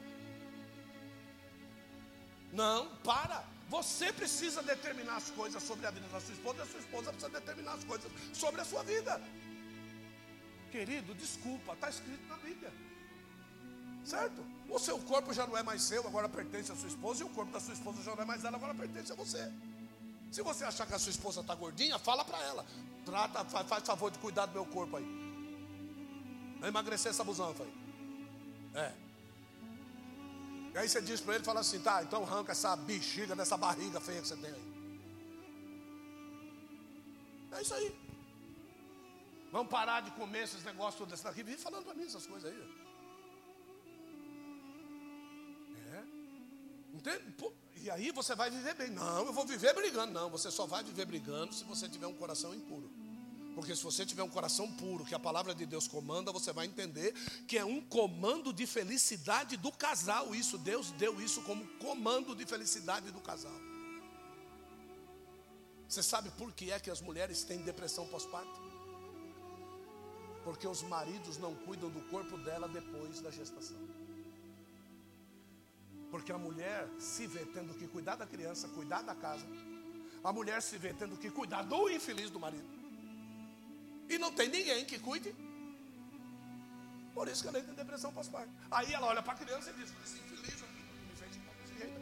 Não, para. Você precisa determinar as coisas sobre a vida da sua esposa, e a sua esposa precisa determinar as coisas sobre a sua vida. Querido, desculpa, está escrito na Bíblia. Certo? O seu corpo já não é mais seu, agora pertence à sua esposa, e o corpo da sua esposa já não é mais dela, agora pertence a você. Se você achar que a sua esposa está gordinha, fala para ela. Trata, faz, faz, favor de cuidar do meu corpo aí. Vai emagrecer essa busanfa aí. É. E aí você diz para ele, fala assim, tá, então arranca essa bexiga dessa barriga feia que você tem aí. É isso aí. Vamos parar de comer esses negócios todos desse daqui. Vive falando para mim essas coisas aí. Entende? E aí você vai viver bem. Não, eu vou viver brigando. Não, você só vai viver brigando se você tiver um coração impuro. Porque se você tiver um coração puro, que a palavra de Deus comanda, você vai entender que é um comando de felicidade do casal. Isso, Deus deu isso como comando de felicidade do casal. Você sabe por que é que as mulheres têm depressão pós-parto? Porque os maridos não cuidam do corpo dela depois da gestação. Porque a mulher se vê tendo que cuidar da criança, cuidar da casa. A mulher se vê tendo que cuidar do infeliz do marido. E não tem ninguém que cuide. Por isso que ela entra em depressão pós-parto. Aí ela olha para a criança e diz: Esse infeliz me fez desse jeito.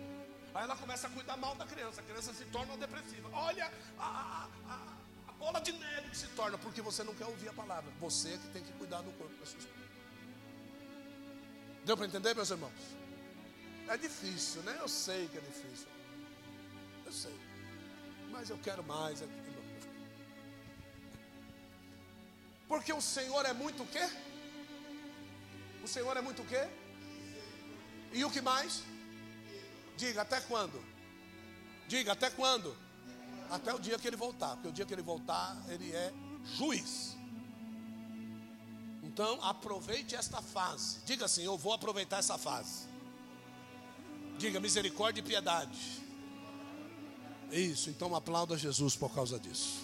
Aí ela começa a cuidar mal da criança. A criança se torna depressiva. Olha a, a, a bola de neve que se torna, porque você não quer ouvir a palavra. Você é que tem que cuidar do corpo da sua esposa. Deu para entender, meus irmãos? É difícil, né? Eu sei que é difícil. Eu sei. Mas eu quero mais. Porque o Senhor é muito o quê? O Senhor é muito o quê? E o que mais? Diga, até quando? Diga, até quando? Até o dia que ele voltar, porque o dia que ele voltar, ele é juiz. Então, aproveite esta fase. Diga assim: Eu vou aproveitar essa fase. Diga misericórdia e piedade. Isso, então aplauda Jesus por causa disso.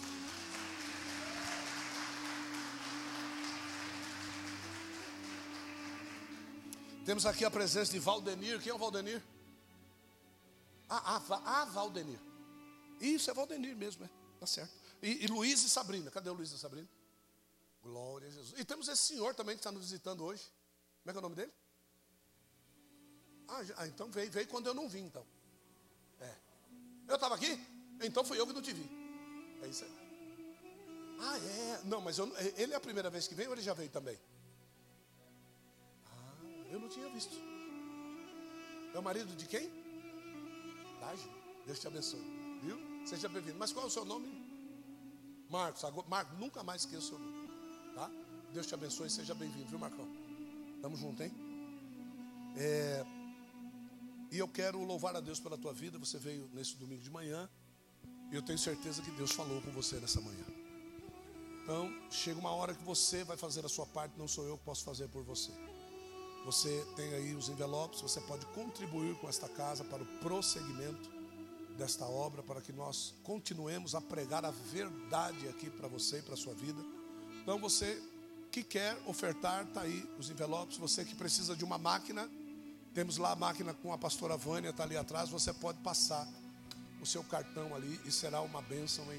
Temos aqui a presença de Valdenir. Quem é o Valdenir? Ah, ah, ah Valdenir. Isso é Valdenir mesmo, é. Tá certo. E, e Luiz e Sabrina. Cadê o Luiz e Sabrina? Glória a Jesus. E temos esse senhor também que está nos visitando hoje. Como é que é o nome dele? Ah, ah, então veio, veio quando eu não vim, então. É. Eu estava aqui? Então fui eu que não te vi. É isso aí. Ah, é. Não, mas eu, ele é a primeira vez que veio ou ele já veio também? Ah, eu não tinha visto. É o marido de quem? Dágio. Deus te abençoe. Viu? Seja bem-vindo. Mas qual é o seu nome? Marcos. Marcos, nunca mais esqueça o seu nome. Tá? Deus te abençoe e seja bem-vindo, viu, Marcão? Tamo junto, hein? É, e eu quero louvar a Deus pela tua vida. Você veio nesse domingo de manhã. E eu tenho certeza que Deus falou com você nessa manhã. Então, chega uma hora que você vai fazer a sua parte, não sou eu que posso fazer por você. Você tem aí os envelopes, você pode contribuir com esta casa para o prosseguimento desta obra, para que nós continuemos a pregar a verdade aqui para você e para a sua vida. Então, você que quer ofertar, está aí os envelopes. Você que precisa de uma máquina, temos lá a máquina com a pastora Vânia, está ali atrás. Você pode passar o seu cartão ali e será uma bênção em